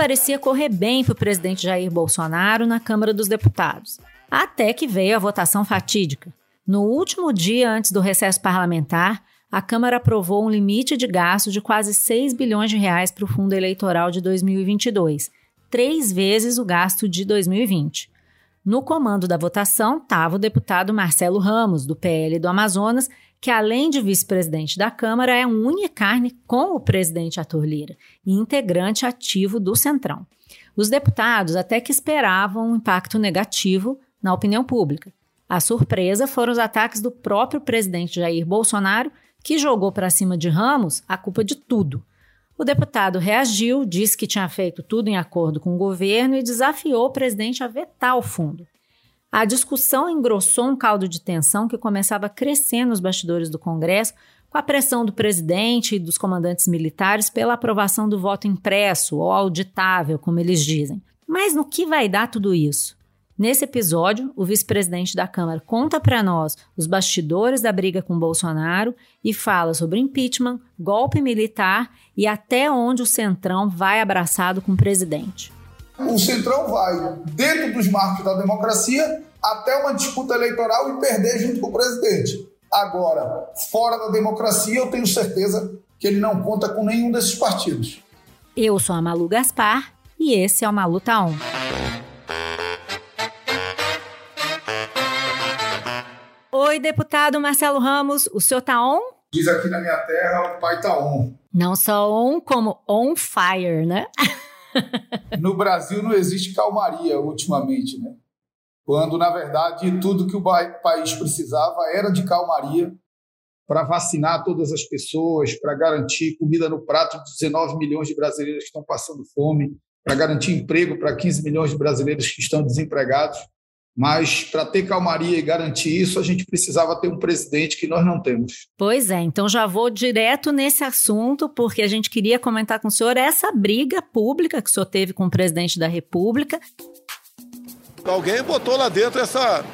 parecia correr bem para o presidente Jair Bolsonaro na Câmara dos Deputados, até que veio a votação fatídica. No último dia antes do recesso parlamentar, a Câmara aprovou um limite de gasto de quase 6 bilhões de reais para o fundo eleitoral de 2022, três vezes o gasto de 2020. No comando da votação estava o deputado Marcelo Ramos, do PL do Amazonas, que além de vice-presidente da Câmara, é um carne com o presidente Arthur Lira e integrante ativo do Centrão. Os deputados até que esperavam um impacto negativo na opinião pública. A surpresa foram os ataques do próprio presidente Jair Bolsonaro, que jogou para cima de Ramos a culpa de tudo. O deputado reagiu, disse que tinha feito tudo em acordo com o governo e desafiou o presidente a vetar o fundo. A discussão engrossou um caldo de tensão que começava a crescer nos bastidores do Congresso, com a pressão do presidente e dos comandantes militares pela aprovação do voto impresso ou auditável, como eles dizem. Mas no que vai dar tudo isso? Nesse episódio, o vice-presidente da Câmara conta para nós os bastidores da briga com Bolsonaro e fala sobre impeachment, golpe militar e até onde o Centrão vai abraçado com o presidente. O Centrão vai, dentro dos marcos da democracia, até uma disputa eleitoral e perder junto com o presidente. Agora, fora da democracia, eu tenho certeza que ele não conta com nenhum desses partidos. Eu sou a Malu Gaspar e esse é o Malu Taon. Oi, deputado Marcelo Ramos, o senhor tá on? Diz aqui na minha terra, o pai tá on. Não só on, como on fire, né? no Brasil não existe calmaria ultimamente, né? Quando, na verdade, tudo que o país precisava era de calmaria para vacinar todas as pessoas, para garantir comida no prato de 19 milhões de brasileiros que estão passando fome, para garantir emprego para 15 milhões de brasileiros que estão desempregados. Mas para ter calmaria e garantir isso, a gente precisava ter um presidente que nós não temos. Pois é, então já vou direto nesse assunto, porque a gente queria comentar com o senhor essa briga pública que o senhor teve com o presidente da República. Alguém botou lá dentro essa,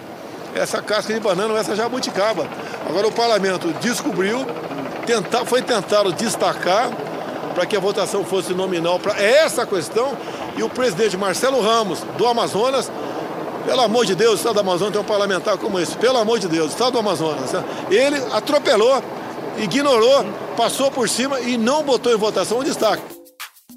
essa casca de banana, essa jabuticaba. Agora o parlamento descobriu, tentar, foi tentado destacar para que a votação fosse nominal para essa questão, e o presidente Marcelo Ramos, do Amazonas, pelo amor de Deus, o Estado do Amazonas tem um parlamentar como esse. Pelo amor de Deus, o Estado do Amazonas. Né? Ele atropelou, ignorou, passou por cima e não botou em votação o destaque.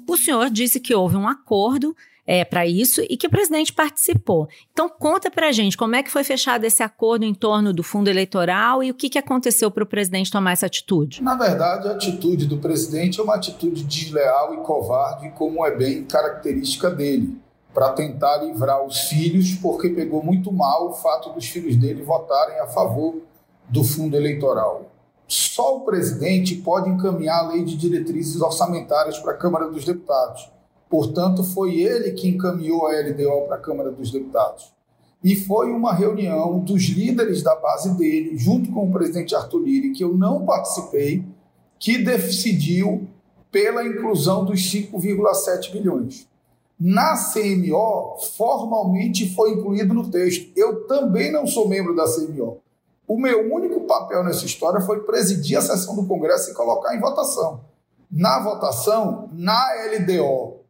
O senhor disse que houve um acordo é, para isso e que o presidente participou. Então conta para a gente como é que foi fechado esse acordo em torno do fundo eleitoral e o que, que aconteceu para o presidente tomar essa atitude. Na verdade, a atitude do presidente é uma atitude desleal e covarde, como é bem característica dele para tentar livrar os filhos, porque pegou muito mal o fato dos filhos dele votarem a favor do fundo eleitoral. Só o presidente pode encaminhar a lei de diretrizes orçamentárias para a Câmara dos Deputados. Portanto, foi ele que encaminhou a LDO para a Câmara dos Deputados. E foi uma reunião dos líderes da base dele, junto com o presidente Arthur Lira, que eu não participei, que decidiu pela inclusão dos 5,7 bilhões na CMO, formalmente foi incluído no texto. Eu também não sou membro da CMO. O meu único papel nessa história foi presidir a sessão do Congresso e colocar em votação. Na votação, na LDO,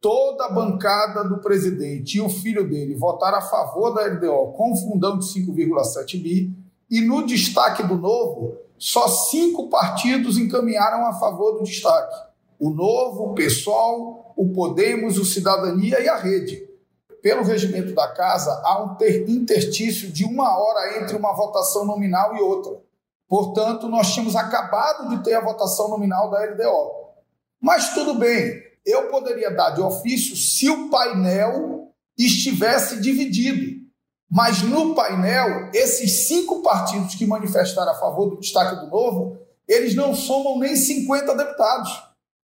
toda a bancada do presidente e o filho dele votaram a favor da LDO com fundão de 5,7 bi, e no destaque do novo, só cinco partidos encaminharam a favor do destaque. O Novo, o PSOL, o Podemos, o Cidadania e a Rede. Pelo regimento da Casa, há um interstício de uma hora entre uma votação nominal e outra. Portanto, nós tínhamos acabado de ter a votação nominal da LDO. Mas tudo bem, eu poderia dar de ofício se o painel estivesse dividido. Mas no painel, esses cinco partidos que manifestaram a favor do destaque do novo, eles não somam nem 50 deputados.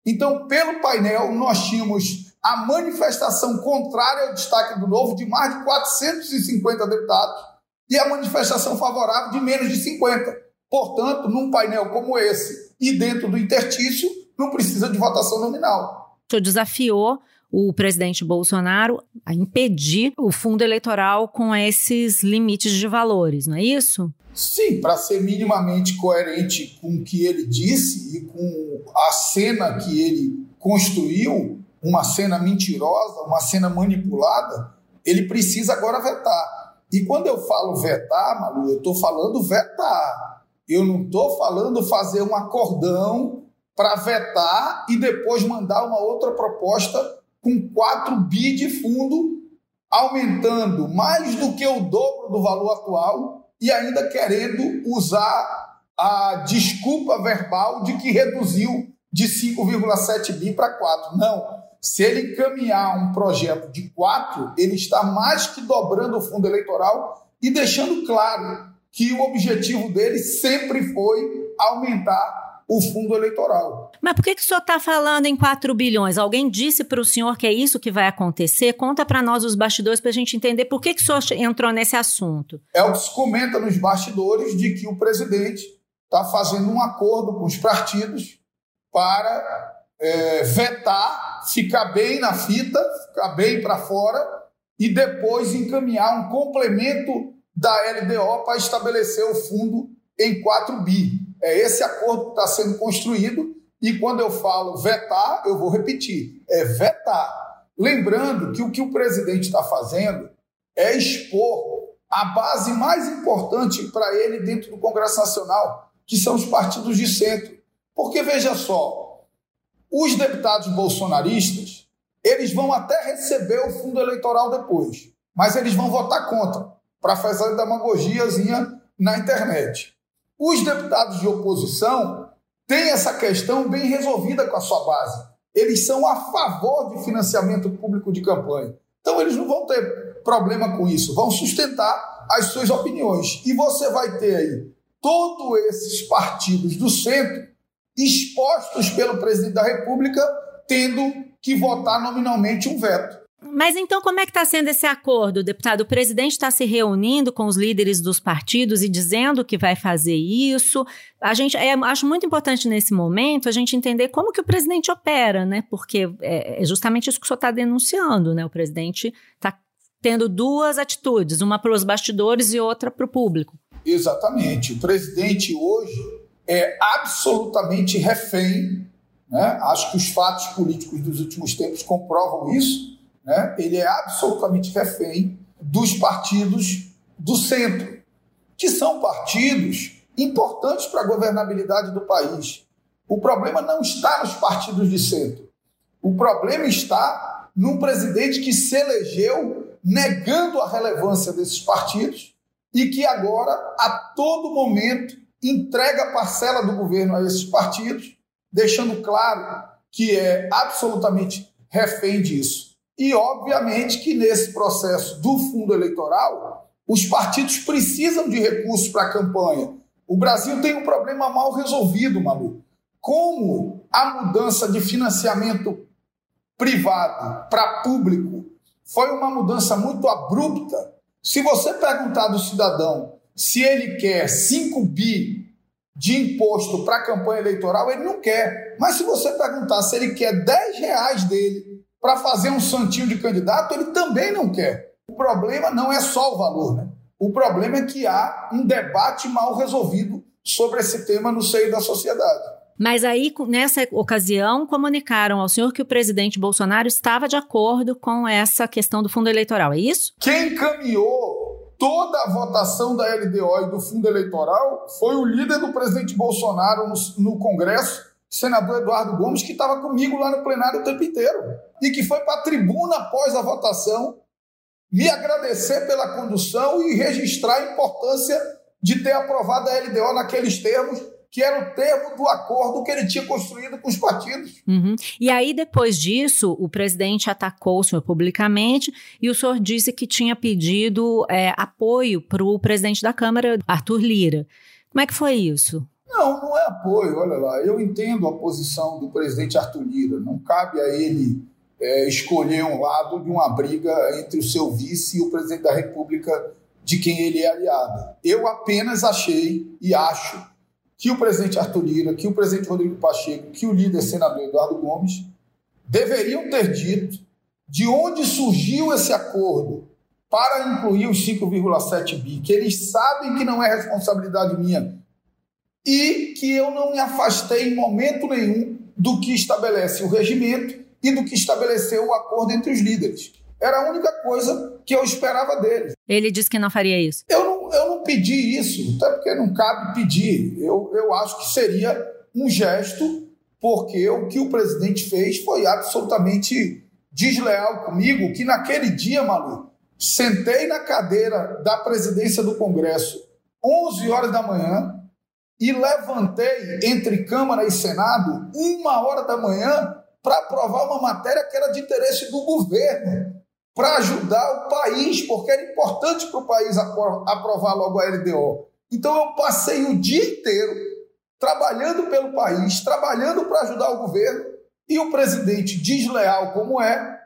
Então, pelo painel, nós tínhamos a manifestação contrária ao destaque do novo de mais de 450 deputados e a manifestação favorável de menos de 50. Portanto, num painel como esse e dentro do intertício, não precisa de votação nominal. O senhor desafiou o presidente Bolsonaro a impedir o fundo eleitoral com esses limites de valores, não é isso? Sim, para ser minimamente coerente com o que ele disse e com a cena que ele construiu, uma cena mentirosa, uma cena manipulada, ele precisa agora vetar. E quando eu falo vetar, Malu, eu estou falando vetar. Eu não estou falando fazer um acordão para vetar e depois mandar uma outra proposta com 4 bi de fundo, aumentando mais do que o dobro do valor atual e ainda querendo usar a desculpa verbal de que reduziu de 5,7 bi para 4. Não. Se ele encaminhar um projeto de 4, ele está mais que dobrando o fundo eleitoral e deixando claro que o objetivo dele sempre foi aumentar o fundo eleitoral. Mas por que, que o senhor está falando em 4 bilhões? Alguém disse para o senhor que é isso que vai acontecer? Conta para nós os bastidores para a gente entender por que, que o senhor entrou nesse assunto. É o que se comenta nos bastidores de que o presidente está fazendo um acordo com os partidos para é, vetar, ficar bem na fita, ficar bem para fora e depois encaminhar um complemento da LDO para estabelecer o fundo em 4 bi. É esse acordo que está sendo construído e quando eu falo vetar, eu vou repetir, é vetar. Lembrando que o que o presidente está fazendo é expor a base mais importante para ele dentro do Congresso Nacional, que são os partidos de centro. Porque veja só, os deputados bolsonaristas, eles vão até receber o fundo eleitoral depois, mas eles vão votar contra para fazer demagogiazinha na internet. Os deputados de oposição têm essa questão bem resolvida com a sua base. Eles são a favor de financiamento público de campanha. Então eles não vão ter problema com isso, vão sustentar as suas opiniões. E você vai ter aí todos esses partidos do centro expostos pelo presidente da República tendo que votar nominalmente um veto. Mas então, como é que está sendo esse acordo, deputado? O presidente está se reunindo com os líderes dos partidos e dizendo que vai fazer isso. A gente é, acho muito importante nesse momento a gente entender como que o presidente opera, né? Porque é, é justamente isso que o senhor está denunciando, né? O presidente está tendo duas atitudes, uma para os bastidores e outra para o público. Exatamente. O presidente hoje é absolutamente refém. Né? Acho que os fatos políticos dos últimos tempos comprovam isso né, ele é absolutamente refém dos partidos do centro, que são partidos importantes para a governabilidade do país. O problema não está nos partidos de centro. O problema está num presidente que se elegeu negando a relevância desses partidos e que agora, a todo momento, entrega parcela do governo a esses partidos, deixando claro que é absolutamente refém disso. E, obviamente, que nesse processo do fundo eleitoral, os partidos precisam de recursos para a campanha. O Brasil tem um problema mal resolvido, Malu. Como a mudança de financiamento privado para público foi uma mudança muito abrupta. Se você perguntar do cidadão se ele quer 5 bi de imposto para a campanha eleitoral, ele não quer. Mas se você perguntar se ele quer 10 reais dele para fazer um santinho de candidato, ele também não quer. O problema não é só o valor, né? O problema é que há um debate mal resolvido sobre esse tema no seio da sociedade. Mas aí, nessa ocasião, comunicaram ao senhor que o presidente Bolsonaro estava de acordo com essa questão do fundo eleitoral, é isso? Quem encaminhou toda a votação da LDO e do fundo eleitoral foi o líder do presidente Bolsonaro no, no Congresso, senador Eduardo Gomes, que estava comigo lá no plenário o tempo inteiro e que foi para a tribuna após a votação me agradecer pela condução e registrar a importância de ter aprovado a LDO naqueles termos que era o termo do acordo que ele tinha construído com os partidos. Uhum. E aí, depois disso, o presidente atacou o senhor publicamente e o senhor disse que tinha pedido é, apoio para o presidente da Câmara, Arthur Lira. Como é que foi isso? Não, não é apoio, olha lá. Eu entendo a posição do presidente Arthur Lira. Não cabe a ele é, escolher um lado de uma briga entre o seu vice e o presidente da República de quem ele é aliado. Eu apenas achei e acho que o presidente Arthur Lira, que o presidente Rodrigo Pacheco, que o líder senador Eduardo Gomes deveriam ter dito de onde surgiu esse acordo para incluir os 5,7 bi, que eles sabem que não é responsabilidade minha e que eu não me afastei em momento nenhum do que estabelece o regimento e do que estabeleceu o acordo entre os líderes. Era a única coisa que eu esperava dele. Ele disse que não faria isso. Eu não, eu não pedi isso, até porque não cabe pedir. Eu, eu acho que seria um gesto, porque o que o presidente fez foi absolutamente desleal comigo, que naquele dia, Malu, sentei na cadeira da presidência do Congresso 11 horas da manhã e levantei entre Câmara e Senado uma hora da manhã para aprovar uma matéria que era de interesse do governo para ajudar o país, porque era importante para o país aprovar logo a LDO. Então eu passei o dia inteiro trabalhando pelo país, trabalhando para ajudar o governo, e o presidente, desleal como é,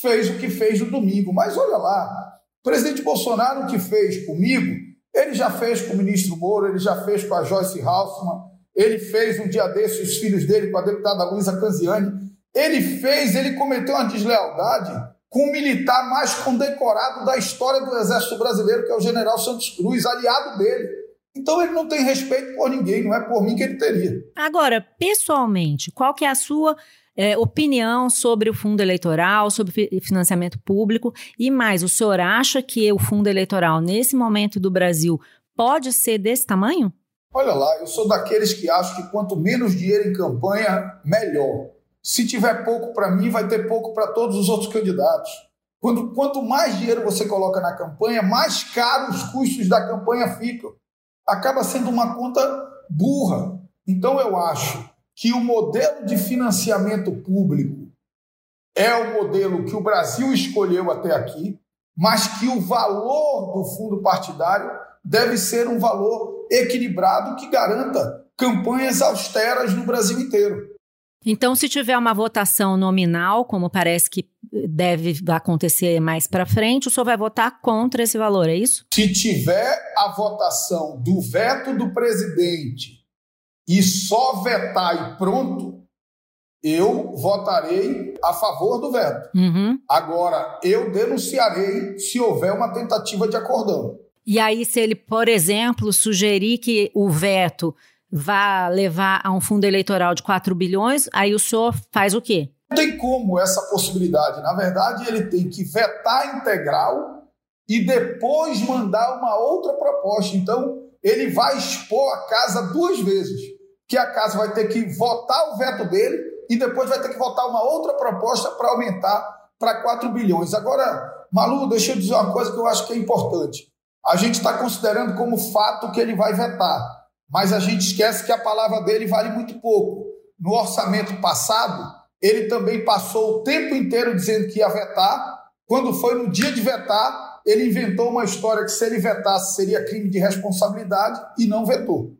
fez o que fez no domingo. Mas olha lá, o presidente Bolsonaro o que fez comigo, ele já fez com o ministro Moro, ele já fez com a Joyce Halsman, ele fez um dia desses os filhos dele com a deputada Luísa Canziani, ele fez, ele cometeu uma deslealdade com o militar mais condecorado da história do Exército Brasileiro, que é o general Santos Cruz, aliado dele. Então ele não tem respeito por ninguém, não é por mim que ele teria. Agora, pessoalmente, qual que é a sua é, opinião sobre o fundo eleitoral, sobre financiamento público e mais, o senhor acha que o fundo eleitoral nesse momento do Brasil pode ser desse tamanho? Olha lá, eu sou daqueles que acham que quanto menos dinheiro em campanha, melhor. Se tiver pouco para mim, vai ter pouco para todos os outros candidatos. Quando, quanto mais dinheiro você coloca na campanha, mais caros os custos da campanha ficam. Acaba sendo uma conta burra. Então eu acho que o modelo de financiamento público é o modelo que o Brasil escolheu até aqui, mas que o valor do fundo partidário deve ser um valor equilibrado que garanta campanhas austeras no Brasil inteiro. Então, se tiver uma votação nominal, como parece que deve acontecer mais para frente, o senhor vai votar contra esse valor, é isso? Se tiver a votação do veto do presidente e só vetar e pronto, eu votarei a favor do veto. Uhum. Agora, eu denunciarei se houver uma tentativa de acordão. E aí, se ele, por exemplo, sugerir que o veto vá levar a um fundo eleitoral de 4 bilhões, aí o senhor faz o quê? Não tem como essa possibilidade. Na verdade, ele tem que vetar integral e depois mandar uma outra proposta. Então, ele vai expor a casa duas vezes. Que a casa vai ter que votar o veto dele e depois vai ter que votar uma outra proposta para aumentar para 4 bilhões. Agora, Malu, deixa eu dizer uma coisa que eu acho que é importante. A gente está considerando como fato que ele vai vetar mas a gente esquece que a palavra dele vale muito pouco. No orçamento passado, ele também passou o tempo inteiro dizendo que ia vetar. Quando foi no dia de vetar, ele inventou uma história que se ele vetasse seria crime de responsabilidade e não vetou.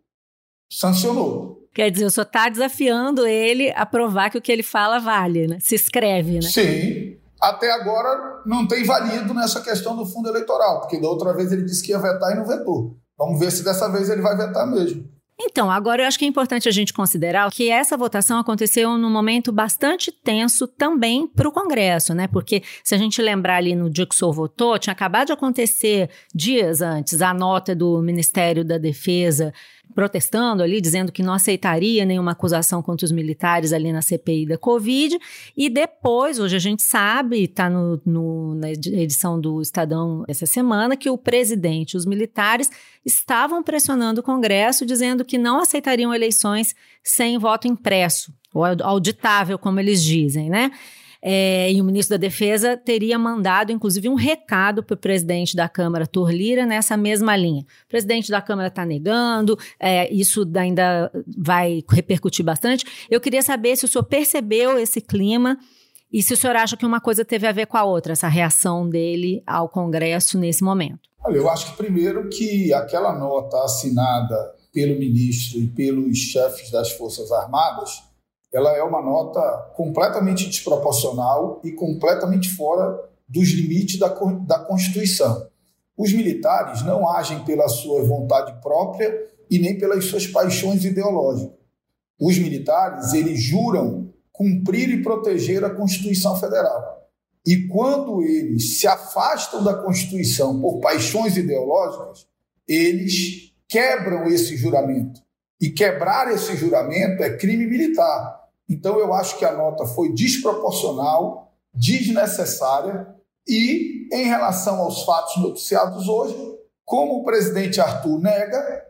Sancionou. Quer dizer, o senhor está desafiando ele a provar que o que ele fala vale, né? Se escreve, né? Sim. Até agora não tem valido nessa questão do fundo eleitoral, porque da outra vez ele disse que ia vetar e não vetou. Vamos ver se dessa vez ele vai vetar mesmo. Então, agora eu acho que é importante a gente considerar que essa votação aconteceu num momento bastante tenso também para o Congresso, né? Porque se a gente lembrar ali no dia que o senhor votou, tinha acabado de acontecer dias antes a nota do Ministério da Defesa protestando ali, dizendo que não aceitaria nenhuma acusação contra os militares ali na CPI da Covid. E depois, hoje a gente sabe, está na edição do Estadão essa semana, que o presidente e os militares estavam pressionando o Congresso, dizendo que não aceitariam eleições sem voto impresso, ou auditável, como eles dizem, né? É, e o ministro da Defesa teria mandado, inclusive, um recado para o presidente da Câmara, Torlira, nessa mesma linha. O presidente da Câmara está negando, é, isso ainda vai repercutir bastante. Eu queria saber se o senhor percebeu esse clima e se o senhor acha que uma coisa teve a ver com a outra, essa reação dele ao Congresso nesse momento. Olha, eu acho que primeiro que aquela nota assinada pelo ministro e pelos chefes das Forças Armadas ela é uma nota completamente desproporcional e completamente fora dos limites da, da Constituição. Os militares não agem pela sua vontade própria e nem pelas suas paixões ideológicas. Os militares, eles juram cumprir e proteger a Constituição Federal. E quando eles se afastam da Constituição por paixões ideológicas, eles quebram esse juramento. E quebrar esse juramento é crime militar. Então, eu acho que a nota foi desproporcional, desnecessária e, em relação aos fatos noticiados hoje, como o presidente Arthur nega,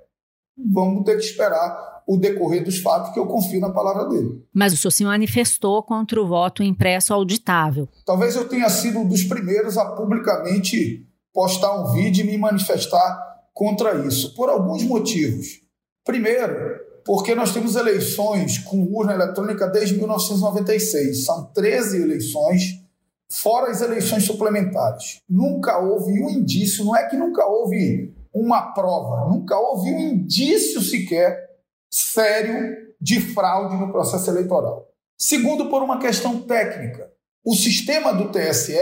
vamos ter que esperar o decorrer dos fatos, que eu confio na palavra dele. Mas o senhor se manifestou contra o voto impresso auditável. Talvez eu tenha sido um dos primeiros a publicamente postar um vídeo e me manifestar contra isso, por alguns motivos. Primeiro, porque nós temos eleições com urna eletrônica desde 1996. São 13 eleições, fora as eleições suplementares. Nunca houve um indício, não é que nunca houve uma prova, nunca houve um indício sequer sério de fraude no processo eleitoral. Segundo, por uma questão técnica. O sistema do TSE,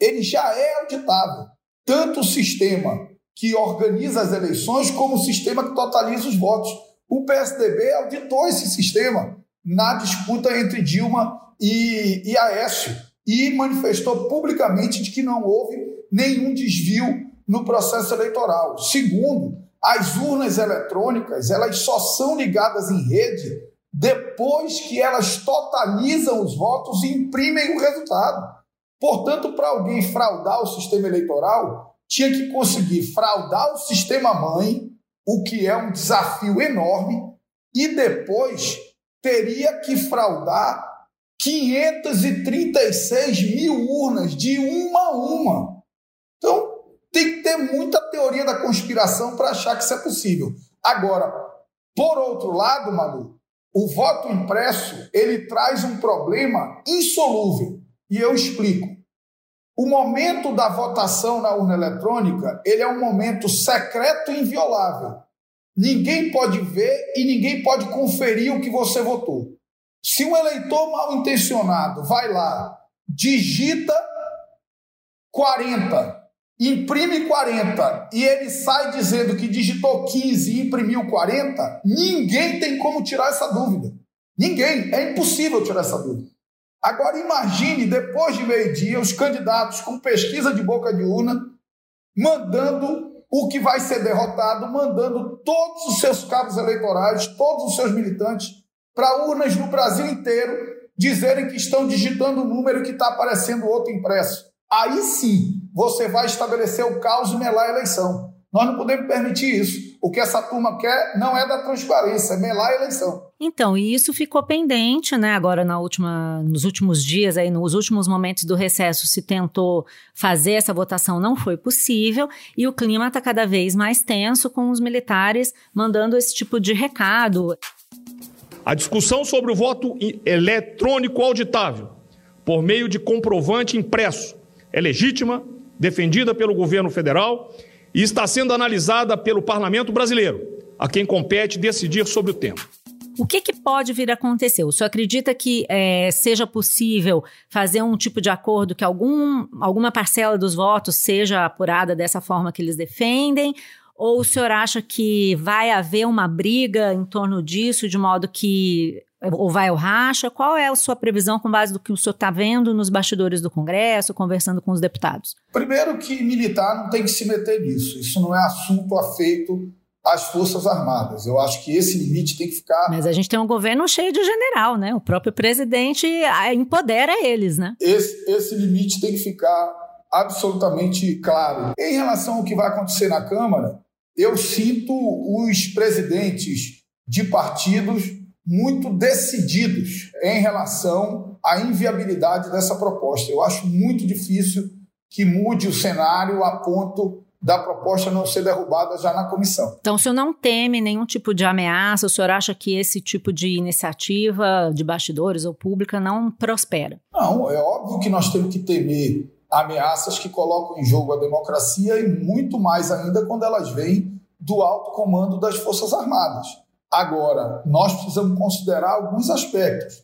ele já é auditável. Tanto o sistema que organiza as eleições como o sistema que totaliza os votos. O PSDB auditou esse sistema na disputa entre Dilma e, e Aécio e manifestou publicamente de que não houve nenhum desvio no processo eleitoral. Segundo, as urnas eletrônicas elas só são ligadas em rede depois que elas totalizam os votos e imprimem o resultado. Portanto, para alguém fraudar o sistema eleitoral, tinha que conseguir fraudar o sistema mãe, o que é um desafio enorme, e depois teria que fraudar 536 mil urnas de uma a uma. Então, tem que ter muita teoria da conspiração para achar que isso é possível. Agora, por outro lado, Malu, o voto impresso ele traz um problema insolúvel. E eu explico. O momento da votação na urna eletrônica, ele é um momento secreto e inviolável. Ninguém pode ver e ninguém pode conferir o que você votou. Se um eleitor mal intencionado vai lá, digita 40, imprime 40 e ele sai dizendo que digitou 15 e imprimiu 40, ninguém tem como tirar essa dúvida. Ninguém. É impossível tirar essa dúvida. Agora imagine, depois de meio-dia, os candidatos com pesquisa de boca de urna, mandando o que vai ser derrotado, mandando todos os seus cabos eleitorais, todos os seus militantes, para urnas no Brasil inteiro, dizerem que estão digitando um número que está aparecendo outro impresso. Aí sim, você vai estabelecer o caos e melar a eleição. Nós não podemos permitir isso. O que essa turma quer não é da transparência, é melar a eleição. Então, e isso ficou pendente, né? Agora, na última, nos últimos dias, aí, nos últimos momentos do recesso, se tentou fazer essa votação, não foi possível, e o clima está cada vez mais tenso, com os militares mandando esse tipo de recado. A discussão sobre o voto eletrônico auditável, por meio de comprovante impresso, é legítima, defendida pelo governo federal e está sendo analisada pelo Parlamento brasileiro, a quem compete decidir sobre o tema. O que, que, pode vir a acontecer? O senhor acredita que é, seja possível fazer um tipo de acordo que algum, alguma parcela dos votos seja apurada dessa forma que eles defendem? Ou o senhor acha que vai haver uma briga em torno disso, de modo que ou vai ao racha? Qual é a sua previsão com base do que o senhor está vendo nos bastidores do Congresso, conversando com os deputados? Primeiro que militar não tem que se meter nisso. Isso não é assunto afeito às Forças Armadas. Eu acho que esse limite tem que ficar. Mas a gente tem um governo cheio de general, né? O próprio presidente empodera eles, né? Esse, esse limite tem que ficar absolutamente claro. Em relação ao que vai acontecer na Câmara, eu sinto os presidentes de partidos muito decididos em relação à inviabilidade dessa proposta. Eu acho muito difícil que mude o cenário a ponto da proposta não ser derrubada já na comissão. Então, o senhor não teme nenhum tipo de ameaça? O senhor acha que esse tipo de iniciativa de bastidores ou pública não prospera? Não, é óbvio que nós temos que temer ameaças que colocam em jogo a democracia e muito mais ainda quando elas vêm do alto comando das Forças Armadas. Agora, nós precisamos considerar alguns aspectos.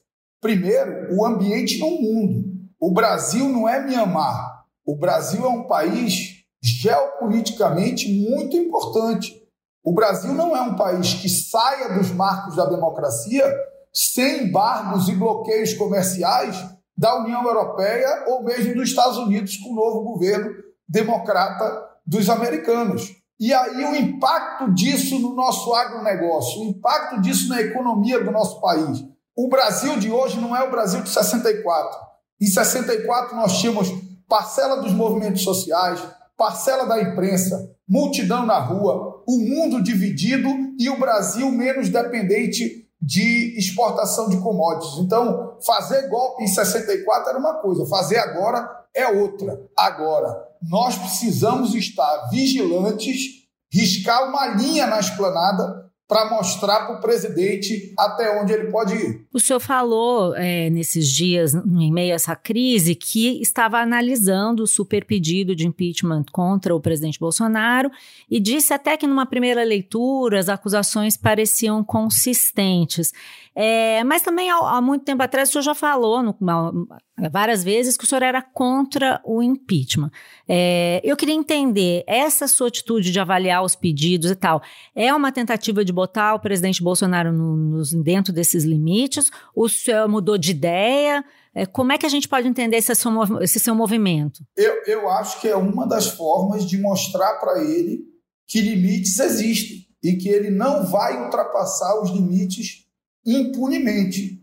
Primeiro, o ambiente no mundo. O Brasil não é Mianmar. O Brasil é um país geopoliticamente muito importante. O Brasil não é um país que saia dos marcos da democracia sem embargos e bloqueios comerciais da União Europeia ou mesmo dos Estados Unidos com o novo governo democrata dos americanos. E aí o impacto disso no nosso agronegócio, o impacto disso na economia do nosso país. O Brasil de hoje não é o Brasil de 64. Em 64 nós tínhamos parcela dos movimentos sociais, parcela da imprensa, multidão na rua, o mundo dividido e o Brasil menos dependente de exportação de commodities. Então, fazer golpe em 64 era uma coisa, fazer agora é outra. Agora, nós precisamos estar vigilantes, riscar uma linha na esplanada para mostrar para o presidente até onde ele pode ir. O senhor falou é, nesses dias, em meio a essa crise, que estava analisando o super pedido de impeachment contra o presidente Bolsonaro e disse até que, numa primeira leitura, as acusações pareciam consistentes. É, mas também há, há, muito tempo atrás o senhor já falou no, várias vezes que o senhor era contra o impeachment. É, eu queria entender, essa sua atitude de avaliar os pedidos e tal, é uma tentativa de botar o presidente Bolsonaro no, no, dentro desses limites? O senhor mudou de ideia? É, como é que a gente pode entender esse seu, esse seu movimento? Eu, eu acho que é uma das formas de mostrar para ele que limites existem e que ele não vai ultrapassar os limites impunemente.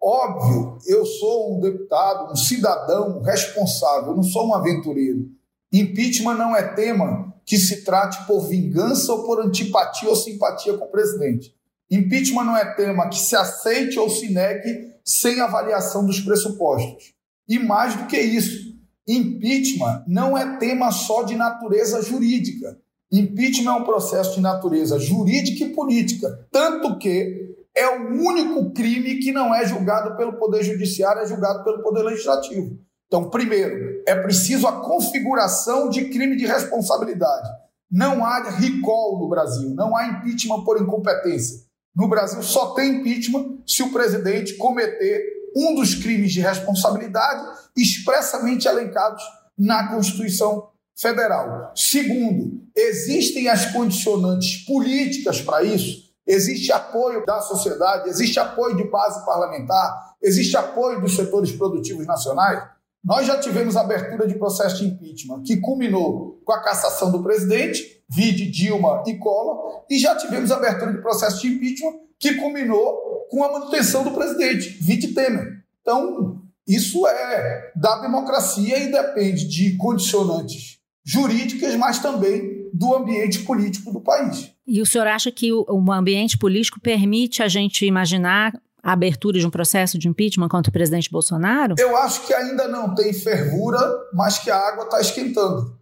Óbvio, eu sou um deputado, um cidadão responsável, não sou um aventureiro. Impeachment não é tema que se trate por vingança ou por antipatia ou simpatia com o presidente. Impeachment não é tema que se aceite ou se negue sem avaliação dos pressupostos. E mais do que isso, impeachment não é tema só de natureza jurídica. Impeachment é um processo de natureza jurídica e política, tanto que é o único crime que não é julgado pelo Poder Judiciário, é julgado pelo Poder Legislativo. Então, primeiro, é preciso a configuração de crime de responsabilidade. Não há recall no Brasil, não há impeachment por incompetência. No Brasil só tem impeachment se o presidente cometer um dos crimes de responsabilidade expressamente elencados na Constituição Federal. Segundo, existem as condicionantes políticas para isso existe apoio da sociedade, existe apoio de base parlamentar, existe apoio dos setores produtivos nacionais. Nós já tivemos abertura de processo de impeachment, que culminou com a cassação do presidente, vide Dilma e Collor, e já tivemos abertura de processo de impeachment, que culminou com a manutenção do presidente, vide Temer. Então, isso é da democracia e depende de condicionantes jurídicas, mas também do ambiente político do país. E o senhor acha que o, o ambiente político permite a gente imaginar a abertura de um processo de impeachment contra o presidente Bolsonaro? Eu acho que ainda não tem fervura, mas que a água está esquentando.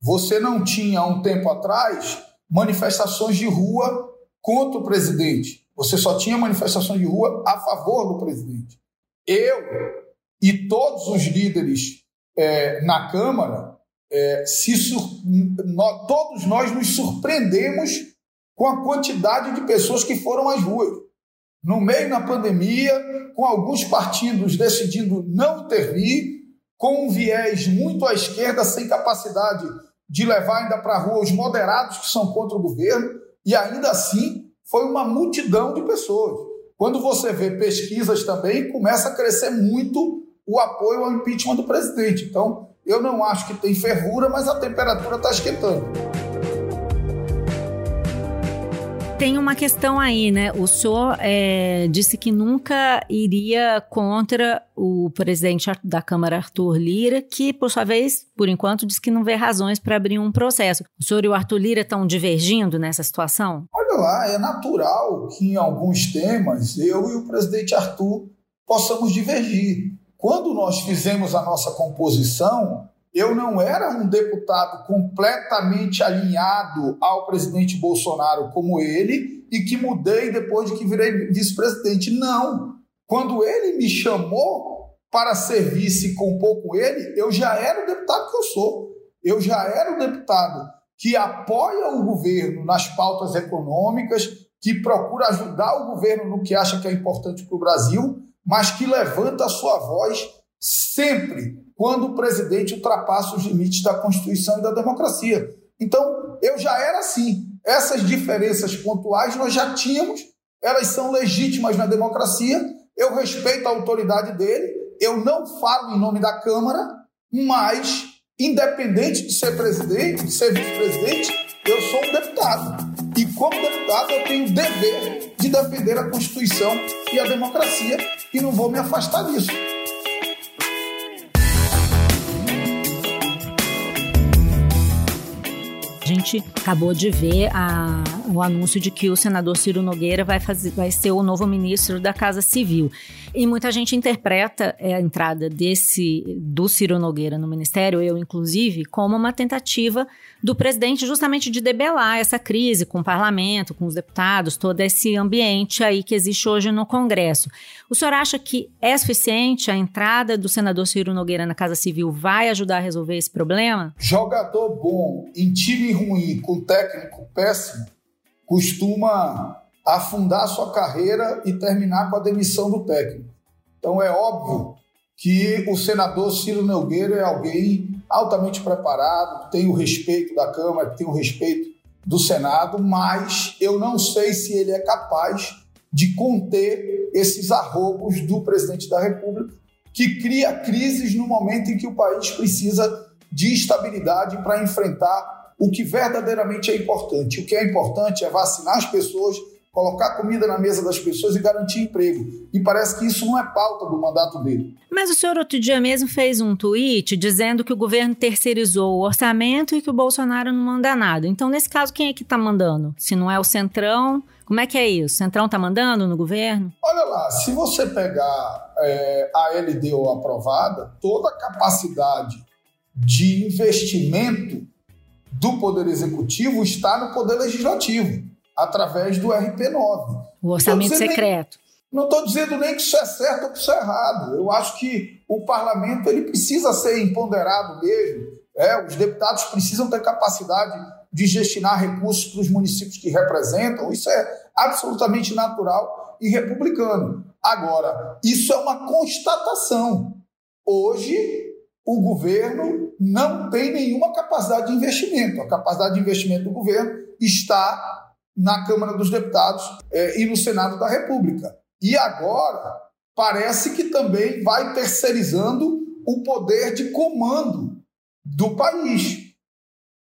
Você não tinha, um tempo atrás, manifestações de rua contra o presidente. Você só tinha manifestações de rua a favor do presidente. Eu e todos os líderes é, na Câmara, é, se nós, todos nós nos surpreendemos com a quantidade de pessoas que foram às ruas. No meio da pandemia, com alguns partidos decidindo não intervir, com um viés muito à esquerda, sem capacidade de levar ainda para a rua os moderados que são contra o governo, e ainda assim foi uma multidão de pessoas. Quando você vê pesquisas também, começa a crescer muito o apoio ao impeachment do presidente. Então, eu não acho que tem fervura, mas a temperatura está esquentando. Tem uma questão aí, né? O senhor é, disse que nunca iria contra o presidente da Câmara, Arthur Lira, que, por sua vez, por enquanto, diz que não vê razões para abrir um processo. O senhor e o Arthur Lira estão divergindo nessa situação? Olha lá, é natural que em alguns temas eu e o presidente Arthur possamos divergir. Quando nós fizemos a nossa composição, eu não era um deputado completamente alinhado ao presidente Bolsonaro como ele e que mudei depois de que virei vice-presidente. Não. Quando ele me chamou para ser vice compor com ele, eu já era o deputado que eu sou. Eu já era o deputado que apoia o governo nas pautas econômicas, que procura ajudar o governo no que acha que é importante para o Brasil, mas que levanta a sua voz sempre quando o presidente ultrapassa os limites da Constituição e da democracia. Então, eu já era assim. Essas diferenças pontuais nós já tínhamos, elas são legítimas na democracia. Eu respeito a autoridade dele, eu não falo em nome da Câmara, mas, independente de ser presidente, de ser vice-presidente, eu sou um deputado. E como deputado, eu tenho o dever de defender a Constituição e a democracia e não vou me afastar disso. Gente acabou de ver a, o anúncio de que o senador Ciro Nogueira vai, fazer, vai ser o novo ministro da Casa Civil. E muita gente interpreta é, a entrada desse do Ciro Nogueira no ministério, eu inclusive, como uma tentativa do presidente justamente de debelar essa crise com o parlamento, com os deputados, todo esse ambiente aí que existe hoje no Congresso. O senhor acha que é suficiente a entrada do senador Ciro Nogueira na Casa Civil vai ajudar a resolver esse problema? Jogador bom em time ruim com técnico péssimo costuma afundar sua carreira e terminar com a demissão do técnico. Então é óbvio que o senador Ciro Nogueira é alguém altamente preparado, tem o respeito da Câmara, tem o respeito do Senado, mas eu não sei se ele é capaz de conter esses arrobos do presidente da República, que cria crises no momento em que o país precisa de estabilidade para enfrentar o que verdadeiramente é importante. O que é importante é vacinar as pessoas colocar comida na mesa das pessoas e garantir emprego. E parece que isso não é pauta do mandato dele. Mas o senhor outro dia mesmo fez um tweet dizendo que o governo terceirizou o orçamento e que o Bolsonaro não manda nada. Então, nesse caso, quem é que está mandando? Se não é o Centrão, como é que é isso? O Centrão está mandando no governo? Olha lá, se você pegar é, a LDO aprovada, toda a capacidade de investimento do Poder Executivo está no Poder Legislativo através do RP9. O orçamento secreto. Nem, não estou dizendo nem que isso é certo ou que isso é errado. Eu acho que o parlamento ele precisa ser empoderado mesmo. É, os deputados precisam ter capacidade de destinar recursos para os municípios que representam. Isso é absolutamente natural e republicano. Agora, isso é uma constatação. Hoje, o governo não tem nenhuma capacidade de investimento. A capacidade de investimento do governo está na Câmara dos Deputados é, e no Senado da República. E agora parece que também vai terceirizando o poder de comando do país,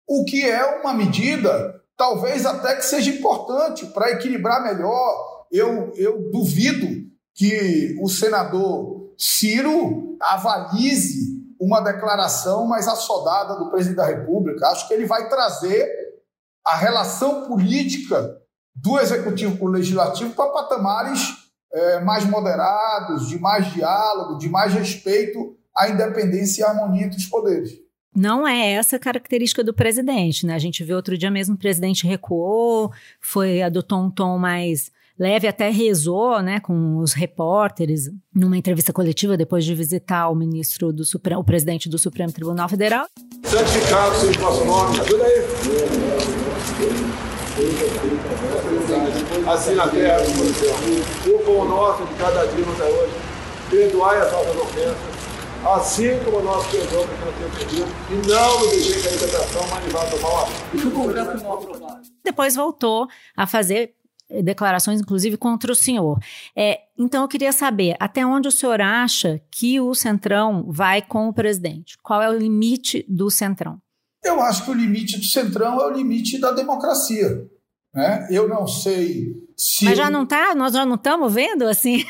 o que é uma medida talvez até que seja importante para equilibrar melhor. Eu, eu duvido que o senador Ciro avalize uma declaração mais assodada do presidente da República. Acho que ele vai trazer a relação política do executivo com o legislativo para patamares é, mais moderados, de mais diálogo, de mais respeito à independência e à harmonia entre os poderes. Não é essa a característica do presidente, né? A gente viu outro dia mesmo o presidente recuou, foi adotou um tom mais leve, até rezou, né, com os repórteres numa entrevista coletiva depois de visitar o ministro do Supremo, o presidente do Supremo Tribunal Federal. Santificado seja o vosso nome. Ajuda aí assim na terra. O pão nosso de cada dia até hoje. Perdoai as nossas ofensas, assim como nós perdoamos que nós temos pedido, e não nos deixei cair em tentação, mas livrar do mal. Depois voltou a fazer declarações, inclusive, contra o senhor. É, então, eu queria saber até onde o senhor acha que o Centrão vai com o presidente? Qual é o limite do Centrão? Eu acho que o limite do Centrão é o limite da democracia. Né? Eu não sei se. Mas já não tá? Nós já não estamos vendo assim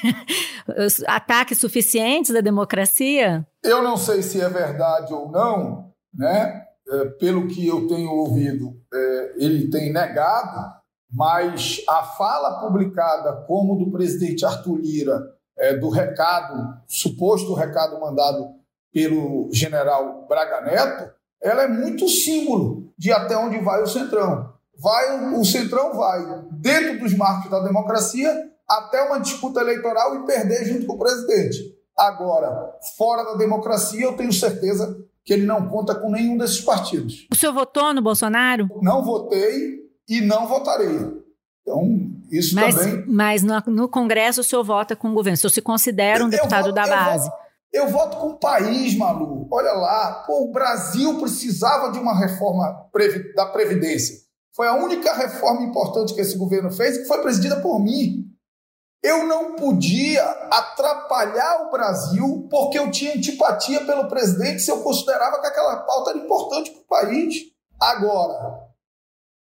ataques suficientes da democracia? Eu não sei se é verdade ou não, né? É, pelo que eu tenho ouvido, é, ele tem negado, mas a fala publicada como do presidente Arthur Lira, é, do recado, suposto recado mandado pelo general Braga Neto, ela é muito símbolo de até onde vai o Centrão. Vai, o Centrão vai dentro dos marcos da democracia até uma disputa eleitoral e perder junto com o presidente. Agora, fora da democracia, eu tenho certeza que ele não conta com nenhum desses partidos. O senhor votou no Bolsonaro? Não votei e não votarei. Então, isso mas, também. Mas no, no, Congresso o senhor vota com o governo, o senhor se considera um deputado da base. Eu voto com o país, Malu. Olha lá, pô, o Brasil precisava de uma reforma da Previdência. Foi a única reforma importante que esse governo fez, que foi presidida por mim. Eu não podia atrapalhar o Brasil porque eu tinha antipatia pelo presidente se eu considerava que aquela pauta era importante para o país. Agora,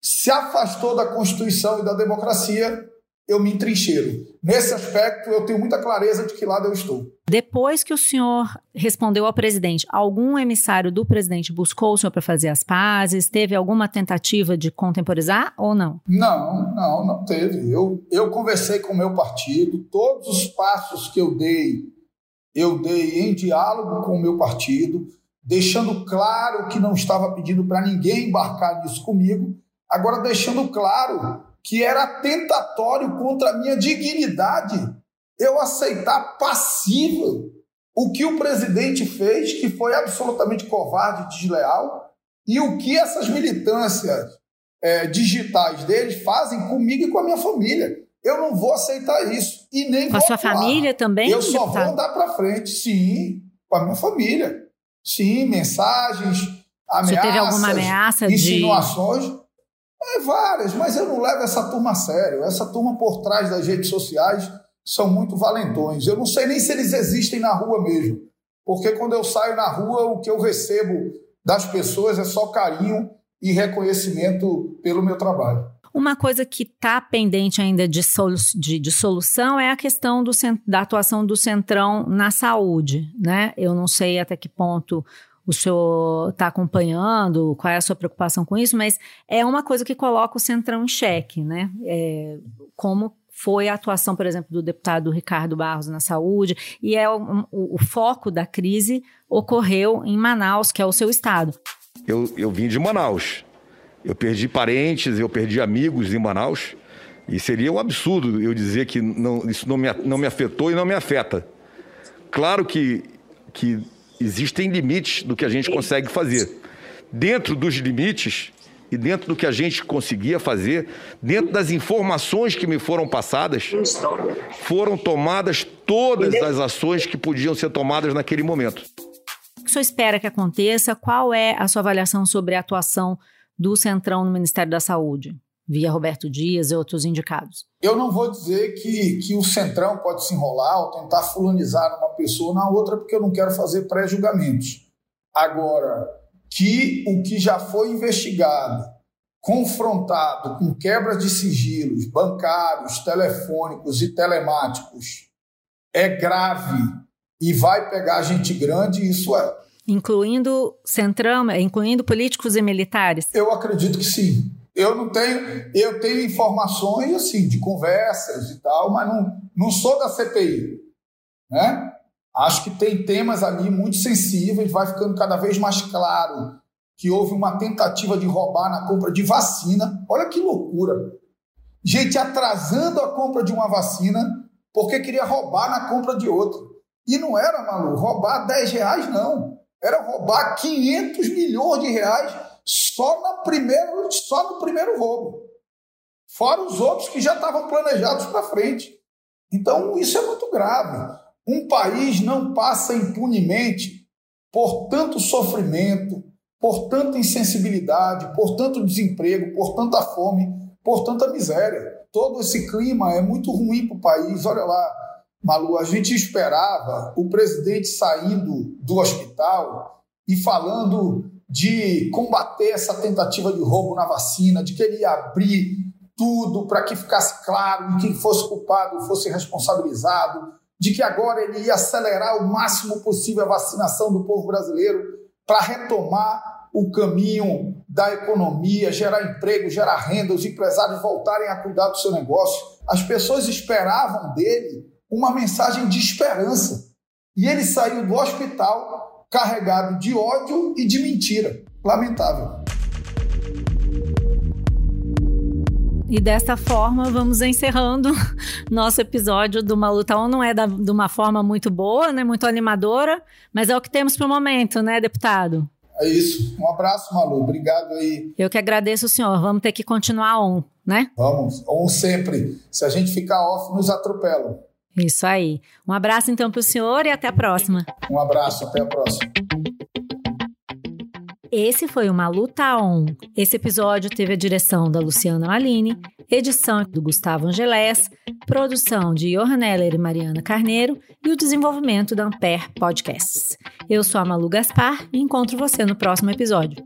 se afastou da Constituição e da democracia, eu me entrincheiro. Nesse aspecto, eu tenho muita clareza de que lado eu estou. Depois que o senhor respondeu ao presidente, algum emissário do presidente buscou o senhor para fazer as pazes? Teve alguma tentativa de contemporizar ou não? Não, não, não teve. Eu, eu conversei com o meu partido, todos os passos que eu dei, eu dei em diálogo com o meu partido, deixando claro que não estava pedindo para ninguém embarcar nisso comigo, agora deixando claro que era tentatório contra a minha dignidade eu aceitar passível o que o presidente fez, que foi absolutamente covarde e desleal, e o que essas militâncias é, digitais deles fazem comigo e com a minha família. Eu não vou aceitar isso. E nem com a sua família também? Eu só vou andar para frente, sim, com a minha família. Sim, mensagens, ameaças. Você teve alguma ameaça insinuações. de. É, várias, mas eu não levo essa turma a sério. Essa turma por trás das redes sociais são muito valentões. Eu não sei nem se eles existem na rua mesmo, porque quando eu saio na rua, o que eu recebo das pessoas é só carinho e reconhecimento pelo meu trabalho. Uma coisa que está pendente ainda de, solu de, de, solução é a questão do, da atuação do Centrão na saúde. Né? Eu não sei até que ponto o senhor está acompanhando, qual é a sua preocupação com isso, mas é uma coisa que coloca o Centrão em xeque, né? É, como foi a atuação, por exemplo, do deputado Ricardo Barros na saúde, e é o, o, foco da crise ocorreu em Manaus, que é o seu estado. Eu, eu vim de Manaus. Eu perdi parentes, eu perdi amigos em Manaus. E seria um absurdo eu dizer que não, isso não me, não me afetou e não me afeta. Claro que, que existem limites do que a gente consegue fazer. Dentro dos limites e dentro do que a gente conseguia fazer, dentro das informações que me foram passadas, foram tomadas todas as ações que podiam ser tomadas naquele momento. O que o senhor espera que aconteça? Qual é a sua avaliação sobre a atuação do Centrão no Ministério da Saúde? Via Roberto Dias e outros indicados. Eu não vou dizer que, que o Centrão pode se enrolar ou tentar fulanizar uma pessoa na outra, porque eu não quero fazer pré-julgamentos. Agora, que o que já foi investigado, confrontado com quebra de sigilos bancários, telefônicos e telemáticos, é grave e vai pegar gente grande, isso é. Incluindo Centrão, incluindo políticos e militares? Eu acredito que sim. Eu não tenho, eu tenho informações assim de conversas e tal, mas não, não sou da CPI, né? Acho que tem temas ali muito sensíveis, vai ficando cada vez mais claro que houve uma tentativa de roubar na compra de vacina. Olha que loucura. Gente atrasando a compra de uma vacina porque queria roubar na compra de outra. E não era, Malu, roubar 10 reais, não. Era roubar 500 milhões de reais só, na primeiro, só no primeiro roubo. Fora os outros que já estavam planejados para frente. Então, isso é muito grave. Um país não passa impunemente por tanto sofrimento, por tanta insensibilidade, por tanto desemprego, por tanta fome, por tanta miséria. Todo esse clima é muito ruim para o país. Olha lá, Malu, a gente esperava o presidente saindo do hospital e falando de combater essa tentativa de roubo na vacina, de que ele ia abrir tudo para que ficasse claro e quem fosse culpado fosse responsabilizado, de que agora ele ia acelerar o máximo possível a vacinação do povo brasileiro para retomar o caminho da economia, gerar emprego, gerar renda, os empresários voltarem a cuidar do seu negócio. As pessoas esperavam dele uma mensagem de esperança. E ele saiu do hospital carregado de ódio e de mentira. Lamentável. E desta forma, vamos encerrando nosso episódio do Malutão. Não é da, de uma forma muito boa, né? Muito animadora, mas é o que temos para o momento, né, deputado? É isso. Um abraço, Malu. Obrigado aí. Eu que agradeço o senhor. Vamos ter que continuar on, né? Vamos, on sempre. Se a gente ficar off, nos atropelam. Isso aí. Um abraço então para o senhor e até a próxima. Um abraço, até a próxima. Esse foi uma luta on. Esse episódio teve a direção da Luciana Malini, edição do Gustavo Angelés, produção de Johan Heller e Mariana Carneiro e o desenvolvimento da Ampere Podcasts. Eu sou a Malu Gaspar e encontro você no próximo episódio.